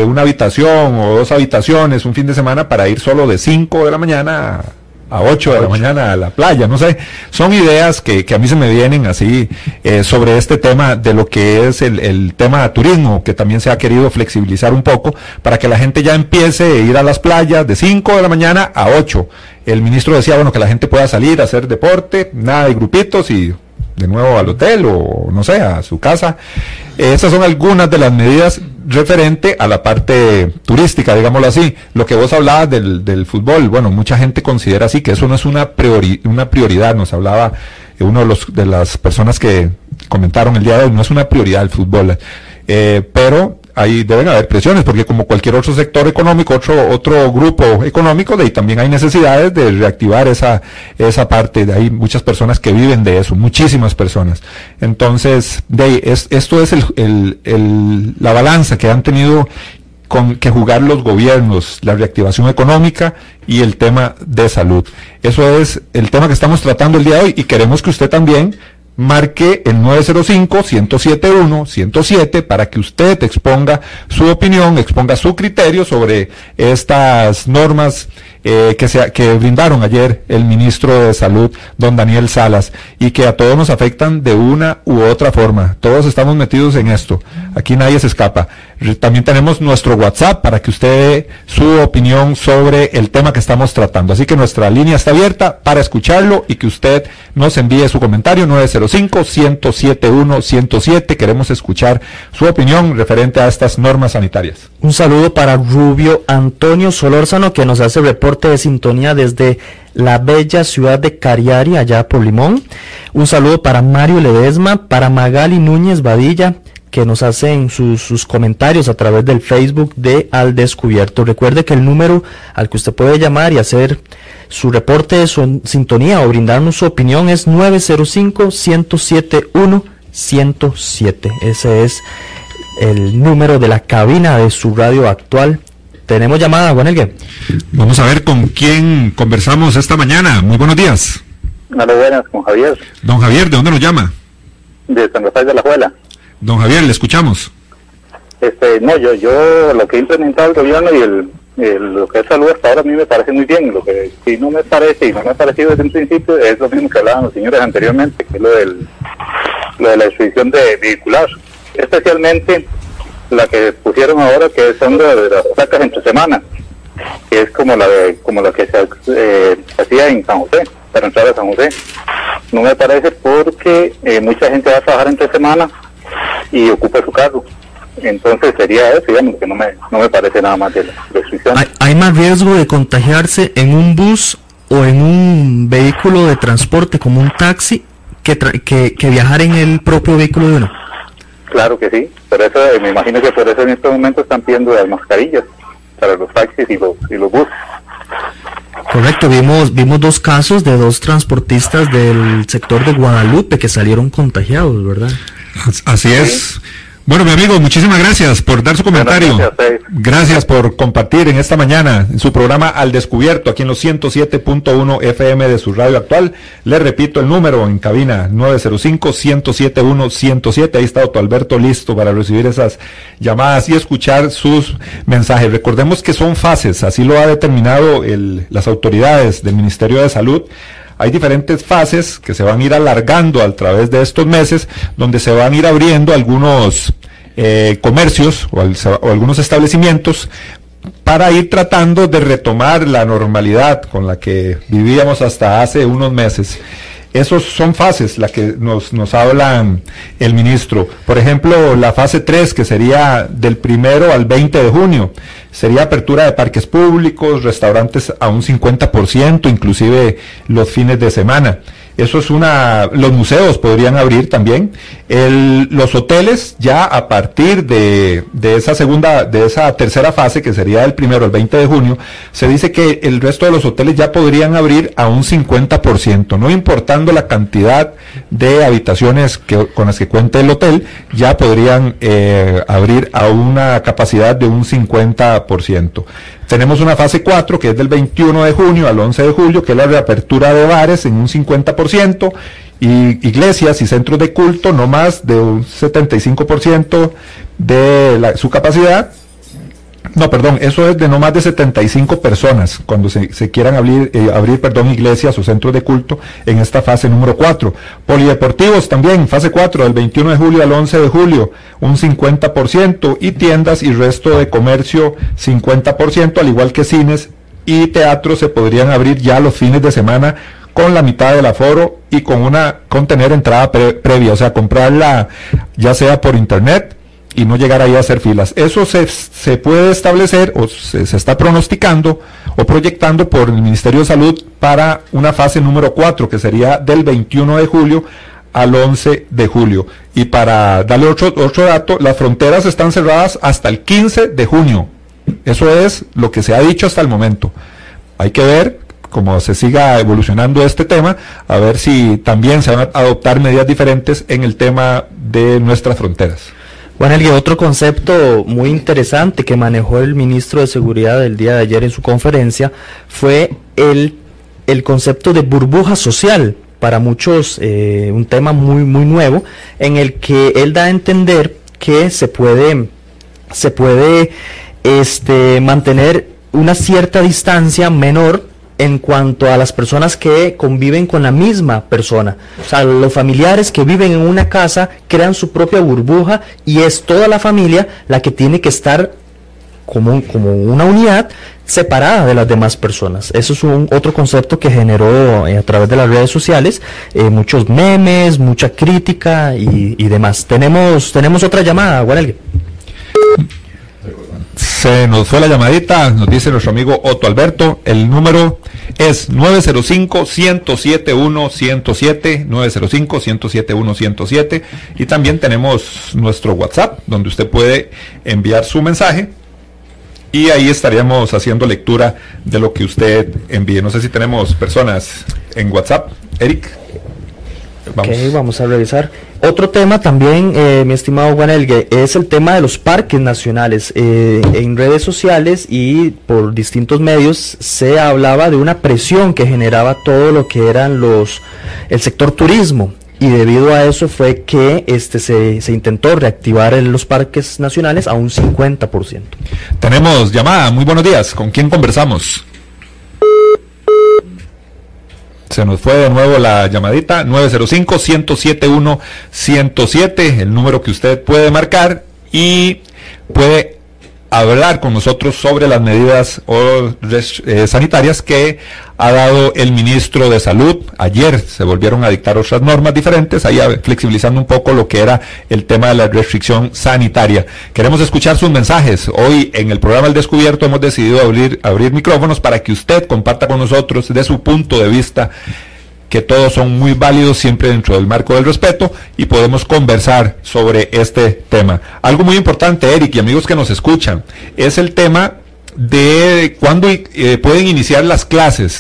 una habitación o dos habitaciones un fin de semana para ir solo de 5 de la mañana a 8 de la mañana a la playa, no sé, son ideas que, que a mí se me vienen así eh, sobre este tema de lo que es el, el, tema de turismo, que también se ha querido flexibilizar un poco para que la gente ya empiece a ir a las playas de 5 de la mañana a 8. El ministro decía, bueno, que la gente pueda salir a hacer deporte, nada de grupitos y de nuevo al hotel o no sé, a su casa. Esas son algunas de las medidas referente a la parte turística, digámoslo así. Lo que vos hablabas del, del fútbol, bueno, mucha gente considera así que eso no es una, priori, una prioridad. Nos hablaba uno de, los, de las personas que comentaron el día de hoy, no es una prioridad el fútbol. Eh, pero ahí deben haber presiones, porque como cualquier otro sector económico, otro, otro grupo económico, de ahí también hay necesidades de reactivar esa, esa parte, de ahí muchas personas que viven de eso, muchísimas personas. Entonces, de ahí, es, esto es el, el, el, la balanza que han tenido con que jugar los gobiernos, la reactivación económica y el tema de salud. Eso es el tema que estamos tratando el día de hoy y queremos que usted también marque el 905-107-1-107 para que usted exponga su opinión, exponga su criterio sobre estas normas eh, que, se, que brindaron ayer el ministro de Salud, don Daniel Salas, y que a todos nos afectan de una u otra forma. Todos estamos metidos en esto. Aquí nadie se escapa. También tenemos nuestro WhatsApp para que usted dé su opinión sobre el tema que estamos tratando. Así que nuestra línea está abierta para escucharlo y que usted nos envíe su comentario 905-107-1-107. Queremos escuchar su opinión referente a estas normas sanitarias. Un saludo para Rubio Antonio Solórzano que nos hace reporte de sintonía desde la bella ciudad de Cariari, allá por Limón. Un saludo para Mario Ledesma, para Magali Núñez Badilla, que nos hacen sus, sus, comentarios a través del Facebook de Al Descubierto. Recuerde que el número al que usted puede llamar y hacer su reporte de su sintonía o brindarnos su opinión es 905-107-1-107. Ese es el número de la cabina de su radio actual tenemos llamada, Juan Elgue. Vamos a ver con quién conversamos esta mañana. Muy buenos días. Hola, buenas, con Javier. Don Javier, ¿de dónde nos llama? De San Rafael de la Juela. Don Javier, le escuchamos. Este, no, yo, yo lo que he implementado el gobierno y el, lo que es salud hasta ahora a mí me parece muy bien. Lo que sí no me parece y no me ha parecido desde un principio es lo mismo que hablaban los señores anteriormente, que es lo, del, lo de la expedición de vehicular. Especialmente la que pusieron ahora, que son de, las placas entre semana, que es como la de, como la que se eh, hacía en San José, para entrar a San José. No me parece porque eh, mucha gente va a trabajar entre semana y ocupa su carro. Entonces sería eso, digamos, que no me, no me parece nada más de la restricción. ¿Hay, ¿Hay más riesgo de contagiarse en un bus o en un vehículo de transporte como un taxi que, que, que viajar en el propio vehículo de uno? Claro que sí Por eso, eh, me imagino que por eso en este momento están pidiendo las mascarillas para los taxis y los, y los buses. Correcto, vimos, vimos dos casos de dos transportistas del sector de Guadalupe que salieron contagiados, ¿verdad? Así es. Bueno, mi amigo, muchísimas gracias por dar su comentario. Gracias, por compartir en esta mañana en su programa Al Descubierto, aquí en los 107.1 FM de su radio actual. Le repito el número en cabina 905-107.1-107. Ahí está Otto Alberto listo para recibir esas llamadas y escuchar sus mensajes. Recordemos que son fases, así lo ha determinado el, las autoridades del Ministerio de Salud hay diferentes fases que se van a ir alargando a través de estos meses, donde se van a ir abriendo algunos eh, comercios o, o algunos establecimientos para ir tratando de retomar la normalidad con la que vivíamos hasta hace unos meses. Esos son fases, la que nos, nos habla el ministro. Por ejemplo, la fase 3, que sería del primero al 20 de junio, sería apertura de parques públicos, restaurantes a un 50%, inclusive los fines de semana. Eso es una, los museos podrían abrir también. Los hoteles ya a partir de, de, esa segunda, de esa tercera fase, que sería el primero, el 20 de junio, se dice que el resto de los hoteles ya podrían abrir a un 50%, no importando la cantidad de habitaciones con las que cuente el hotel, ya podrían eh, abrir a una capacidad de un 50%. Tenemos una fase 4 que es del 21 de junio al 11 de julio, que es la reapertura de bares en un 50% y iglesias y centros de culto no más de un 75% de la, su capacidad no, perdón, eso es de no más de 75 personas cuando se, quieran abrir, eh, abrir perdón, iglesias o centros de culto en esta fase número 4. Polideportivos también, fase 4, del 21 de julio al 11 de julio, un 50%, y tiendas y resto de comercio 50%, al igual que cines y teatros se podrían abrir ya los fines de semana con la mitad del aforo y con una con tener entrada previa, o sea, comprarla ya sea por internet y no llegar ahí a hacer filas. Eso se, se puede establecer o se, está pronosticando o proyectando por el Ministerio de Salud para una fase número 4, que sería del 21 de julio al 11 de julio. Y para darle otro, otro dato, las fronteras están cerradas hasta el 15 de junio. Eso es lo que se ha dicho hasta el momento. Hay que ver cómo se siga evolucionando este tema, a ver si también se van a adoptar medidas diferentes en el tema de nuestras fronteras. Bueno, el otro concepto muy interesante que manejó el ministro de Seguridad el día de ayer en su conferencia fue el, el concepto de burbuja social. Para muchos, eh, un tema muy, muy nuevo, en el que él da a entender que se puede, se puede este, mantener una cierta distancia menor en cuanto a las personas que conviven con la misma persona. O sea, los familiares que viven en una casa crean su propia burbuja y es toda la familia la que tiene que estar como, como una unidad separada de las demás personas. Eso es un otro concepto que generó eh, a través de las redes sociales eh, muchos memes, mucha crítica y, y, demás. Tenemos, tenemos otra llamada, Guarelgue. Se nos fue la llamadita, nos dice nuestro amigo Otto Alberto. El número es 905-107-107, 905-107-107. Y también tenemos nuestro WhatsApp, donde usted puede enviar su mensaje. Y ahí estaríamos haciendo lectura de lo que usted envíe. No sé si tenemos personas en WhatsApp. Eric. Vamos. A revisar. Otro tema también, eh, mi estimado Juan Elgue, es el tema de los parques nacionales. Eh, en redes sociales y por distintos medios se hablaba de una presión que generaba todo lo que eran los el sector turismo y debido a eso fue que este se, se intentó reactivar en los parques nacionales a un 50%. Tenemos llamada, muy buenos días, ¿con quién conversamos? Se nos fue de nuevo la llamadita 905-107-107, el número que usted puede marcar y puede hablar con nosotros sobre las medidas eh, sanitarias que ha dado el ministro de Salud. Ayer se volvieron a dictar otras normas diferentes, ahí flexibilizando un poco lo que era el tema de la restricción sanitaria. Queremos escuchar sus mensajes. Hoy en el programa El Descubierto hemos decidido abrir, abrir micrófonos para que usted comparta con nosotros de su punto de vista que todos son muy válidos siempre dentro del marco del respeto y podemos conversar sobre este tema. Algo muy importante, Eric y amigos que nos escuchan, es el tema de cuándo eh, pueden iniciar las clases.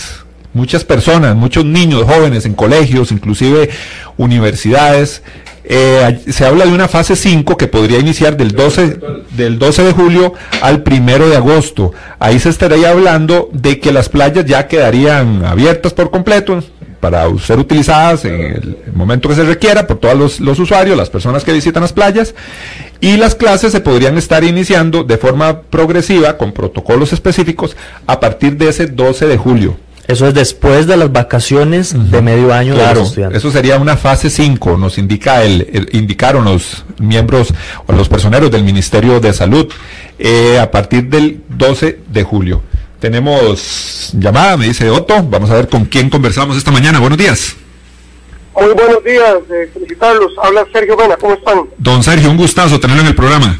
Muchas personas, muchos niños, jóvenes en colegios, inclusive universidades, eh, se habla de una fase 5 que podría iniciar del 12, del 12 de julio al 1 de agosto. Ahí se estaría hablando de que las playas ya quedarían abiertas por completo para ser utilizadas en el momento que se requiera por todos los, los usuarios, las personas que visitan las playas, y las clases se podrían estar iniciando de forma progresiva con protocolos específicos a partir de ese 12 de julio. Eso es después de las vacaciones de medio año claro, de los estudiantes. Eso sería una fase 5, nos indica el, indicaron los miembros o los personeros del Ministerio de Salud eh, a partir del 12 de julio. Tenemos llamada, me dice Otto, vamos a ver con quién conversamos esta mañana. Buenos días. Muy buenos días, eh, felicitarlos. Habla Sergio Vena, ¿cómo están? Don Sergio, un gustazo tenerlo en el programa.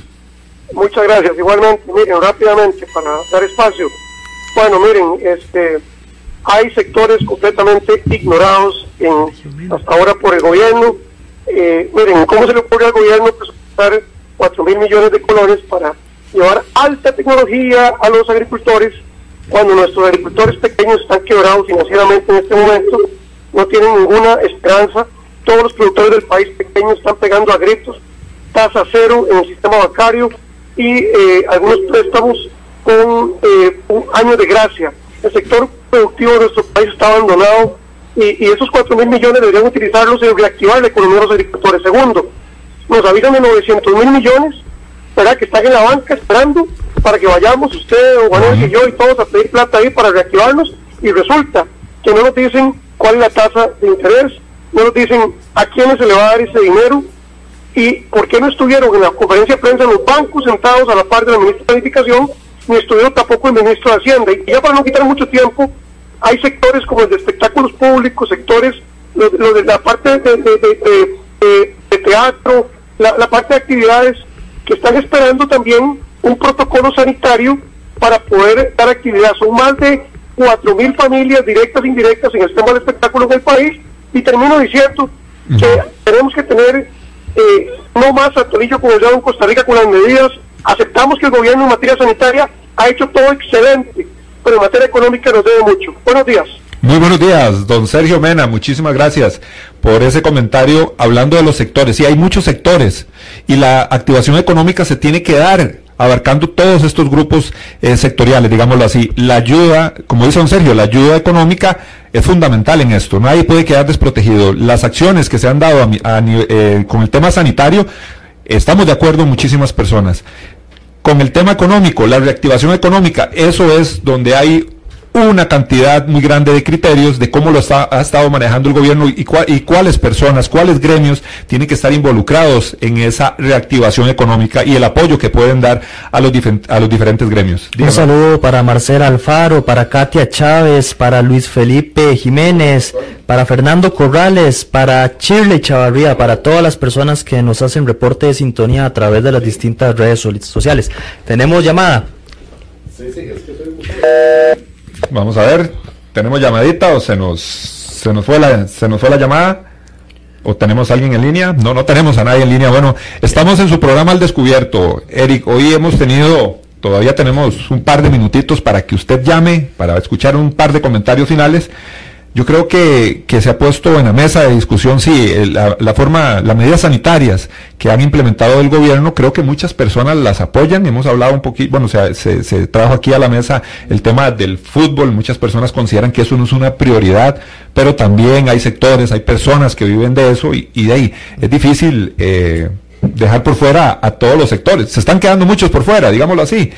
Muchas gracias. Igualmente, miren, rápidamente, para dar espacio. Bueno, miren, este hay sectores completamente ignorados en, hasta ahora por el gobierno. Eh, miren, ¿cómo se le ocurre al gobierno presentar 4 mil millones de colones para llevar alta tecnología a los agricultores cuando nuestros agricultores pequeños están quebrados financieramente en este momento? No tienen ninguna esperanza. Todos los productores del país pequeños están pegando a gritos, tasa cero en el sistema bancario y eh, algunos préstamos con eh, un año de gracia. El sector productivo de nuestro país está abandonado y, esos 4 mil millones deberían utilizarlos en reactivar la economía de agricultores. Segundo, nos avisan de 900 mil millones, ¿verdad? Que están en la banca esperando para que vayamos usted o Juan y yo y todos a pedir plata ahí para reactivarnos y resulta que no nos dicen cuál es la tasa de interés, no nos dicen a quiénes se le va a dar ese dinero y por qué no estuvieron en la conferencia de prensa los bancos sentados a la par de la ministra de Planificación ni estuvieron tampoco el ministro de Hacienda. Y ya para no quitar mucho tiempo, hay sectores como el de espectáculos públicos, sectores, lo, de la parte de, teatro, la, parte de actividades, que están esperando también un protocolo sanitario para poder dar actividad. Son más de 4.000 familias directas e indirectas en el tema del espectáculo en el país. Y termino diciendo que tenemos que tener eh, no más atolillo como ya en Costa Rica con las medidas Aceptamos que el gobierno en materia sanitaria ha hecho todo excelente, pero en materia económica nos debe mucho. Buenos días. Muy buenos días, don Sergio Mena. Muchísimas gracias por ese comentario hablando de los sectores. Sí, hay muchos sectores y la activación económica se tiene que dar abarcando todos estos grupos eh, sectoriales, digámoslo así. La ayuda, como dice don Sergio, la ayuda económica es fundamental en esto. Nadie puede quedar desprotegido. Las acciones que se han dado eh, con el tema sanitario, estamos de acuerdo muchísimas personas con el tema económico, la reactivación económica, eso es donde hay una cantidad muy grande de criterios de cómo lo está, ha estado manejando el gobierno y, y, cuáles personas, cuáles gremios tienen que estar involucrados en esa reactivación económica y el apoyo que pueden dar a los, a los diferentes gremios. Un saludo para Marcela Alfaro, para Katia Chávez, para Luis Felipe Jiménez, para Fernando Corrales, para Shirley Chavarría, para todas las personas que nos hacen reporte de sintonía a través de las distintas redes sociales. Tenemos llamada. Vamos a ver, ¿tenemos llamadita o se nos, se nos, fue, la, se nos fue la llamada? ¿O tenemos a alguien en línea? No, no tenemos a nadie en línea. Bueno, estamos en su programa Al Descubierto. Eric, hoy hemos tenido, todavía tenemos un par de minutitos para que usted llame, para escuchar un par de comentarios finales. Yo creo que, se ha puesto en la mesa de discusión, sí, la, forma, las medidas sanitarias que han implementado el gobierno, creo que muchas personas las apoyan. Hemos hablado un poquito, bueno, se, se trajo aquí a la mesa el tema del fútbol. Muchas personas consideran que eso no es una prioridad, pero también hay sectores, hay personas que viven de eso y, de ahí es difícil. Eh, dejar por fuera a todos los sectores. Se están quedando muchos por fuera, digámoslo así.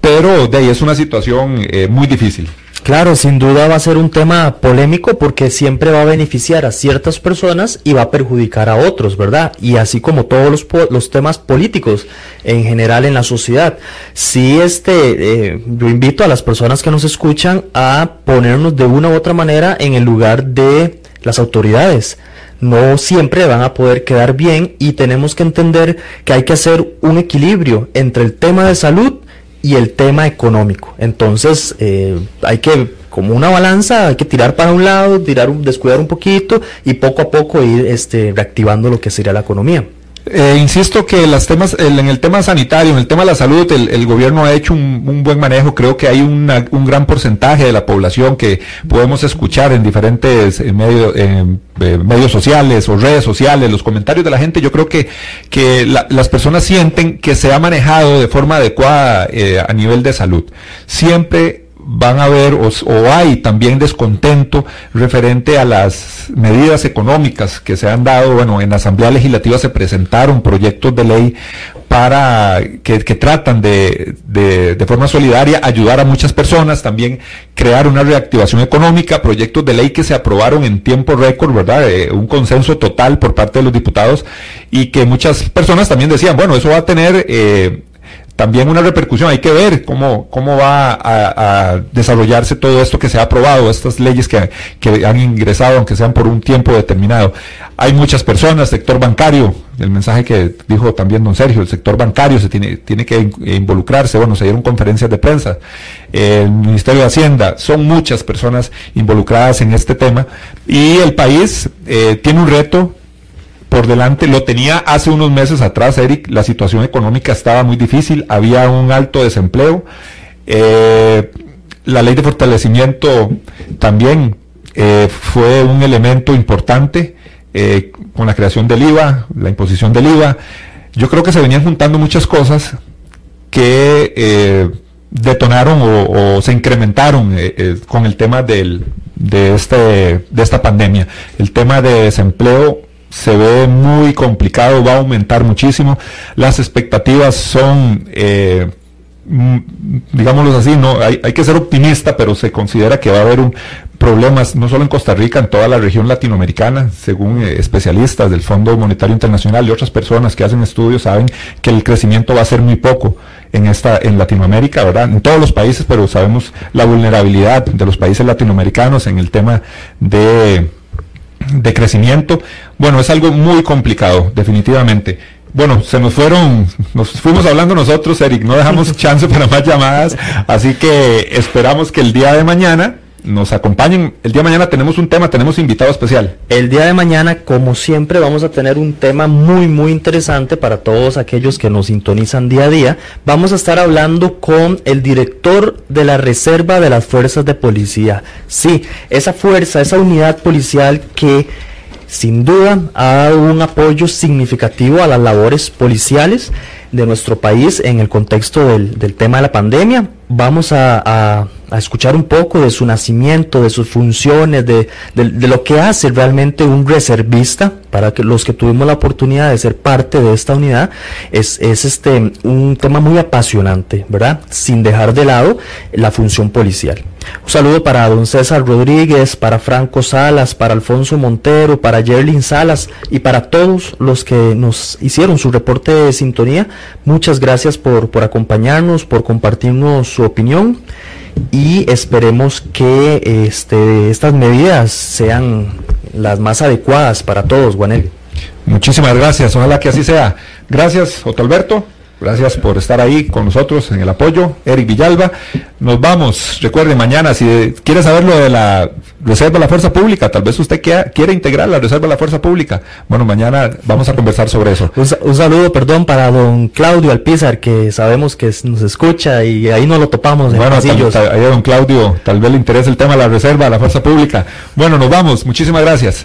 Pero de ahí es una situación eh, muy difícil. Claro, sin duda va a ser un tema polémico porque siempre va a beneficiar a ciertas personas y va a perjudicar a otros, ¿verdad? Y así como todos los, los temas políticos en general en la sociedad. Sí, este, eh, yo invito a las personas que nos escuchan a ponernos de una u otra manera en el lugar de las autoridades no siempre van a poder quedar bien y tenemos que entender que hay que hacer un equilibrio entre el tema de salud y el tema económico. Entonces, eh, hay que como una balanza, hay que tirar para un lado, tirar un, descuidar un poquito y poco a poco ir este, reactivando lo que sería la economía. Eh, insisto que las temas, en el tema sanitario, en el tema de la salud, el, gobierno ha hecho un, buen manejo. Creo que hay un gran porcentaje de la población que podemos escuchar en diferentes eh, eh, medios sociales o redes sociales, los comentarios de la gente. Yo creo que, que las personas sienten que se ha manejado de forma adecuada a nivel de salud. Siempre van a haber o, hay también descontento referente a las medidas económicas que se han dado. Bueno, en la Asamblea Legislativa se presentaron proyectos de ley para que, tratan de, de, forma solidaria ayudar a muchas personas, también crear una reactivación económica, proyectos de ley que se aprobaron en tiempo récord, ¿verdad? Eh, un consenso total por parte de los diputados y que muchas personas también decían, bueno, eso va a tener eh, también una repercusión. Hay que ver cómo, cómo va a, desarrollarse todo esto que se ha aprobado, estas leyes que, han ingresado, aunque sean por un tiempo determinado. Hay muchas personas, sector bancario, el mensaje que dijo también don Sergio, el sector bancario se tiene, tiene que involucrarse, bueno, se dieron conferencias de prensa, el Ministerio de Hacienda, son muchas personas involucradas en este tema y el país eh, tiene un reto por delante. Lo tenía hace unos meses atrás, Eric. La situación económica estaba muy difícil, había un alto desempleo. Eh, la ley de fortalecimiento también eh, fue un elemento importante eh, con la creación del IVA, la imposición del IVA. Yo creo que se venían juntando muchas cosas que detonaron o, se incrementaron con el tema de, este, de esta pandemia. El tema de desempleo se ve muy complicado, va a aumentar muchísimo. Las expectativas son, eh, mm, digámoslo así, no hay, hay, que ser optimista, pero se considera que va a haber un problemas no solo en Costa Rica, en toda la región latinoamericana, según eh, especialistas del Fondo Monetario Internacional y otras personas que hacen estudios saben que el crecimiento va a ser muy poco en esta en Latinoamérica, ¿verdad? En todos los países, pero sabemos la vulnerabilidad de los países latinoamericanos en el tema de de crecimiento. Bueno, es algo muy complicado, definitivamente. Bueno, se nos fueron, nos fuimos hablando nosotros, Eric, no dejamos chance para más llamadas, así que esperamos que el día de mañana nos acompañen. El día de mañana tenemos un tema, tenemos invitado especial. El día de mañana, como siempre, vamos a tener un tema muy, muy interesante para todos aquellos que nos sintonizan día a día. Vamos a estar hablando con el director de la Reserva de las Fuerzas de Policía. Sí, esa fuerza, esa unidad policial que sin duda ha dado un apoyo significativo a las labores policiales de nuestro país en el contexto del, del tema de la pandemia. Vamos a a escuchar un poco de su nacimiento, de sus funciones, de, de, lo que hace realmente un reservista, para que los que tuvimos la oportunidad de ser parte de esta unidad, es, es este un tema muy apasionante, ¿verdad? Sin dejar de lado la función policial. Un saludo para don César Rodríguez, para Franco Salas, para Alfonso Montero, para Yerlin Salas y para todos los que nos hicieron su reporte de sintonía. Muchas gracias por, por acompañarnos, por compartirnos su opinión y esperemos que este, estas medidas sean las más adecuadas para todos, Juanel. Muchísimas gracias, ojalá que así sea. Gracias, Otto Alberto. Gracias por estar ahí con nosotros en el apoyo. Eric Villalba. Nos vamos. Recuerde, mañana, si quiere saber lo de la Reserva de la Fuerza Pública, tal vez usted quiera, integrar la Reserva de la Fuerza Pública. Bueno, mañana vamos a conversar sobre eso. Un, saludo, perdón, para don Claudio Alpizar, que sabemos que nos escucha y ahí no lo topamos en bueno, ahí a don Claudio, tal vez le interese el tema de la Reserva de la Fuerza Pública. Bueno, nos vamos. Muchísimas gracias.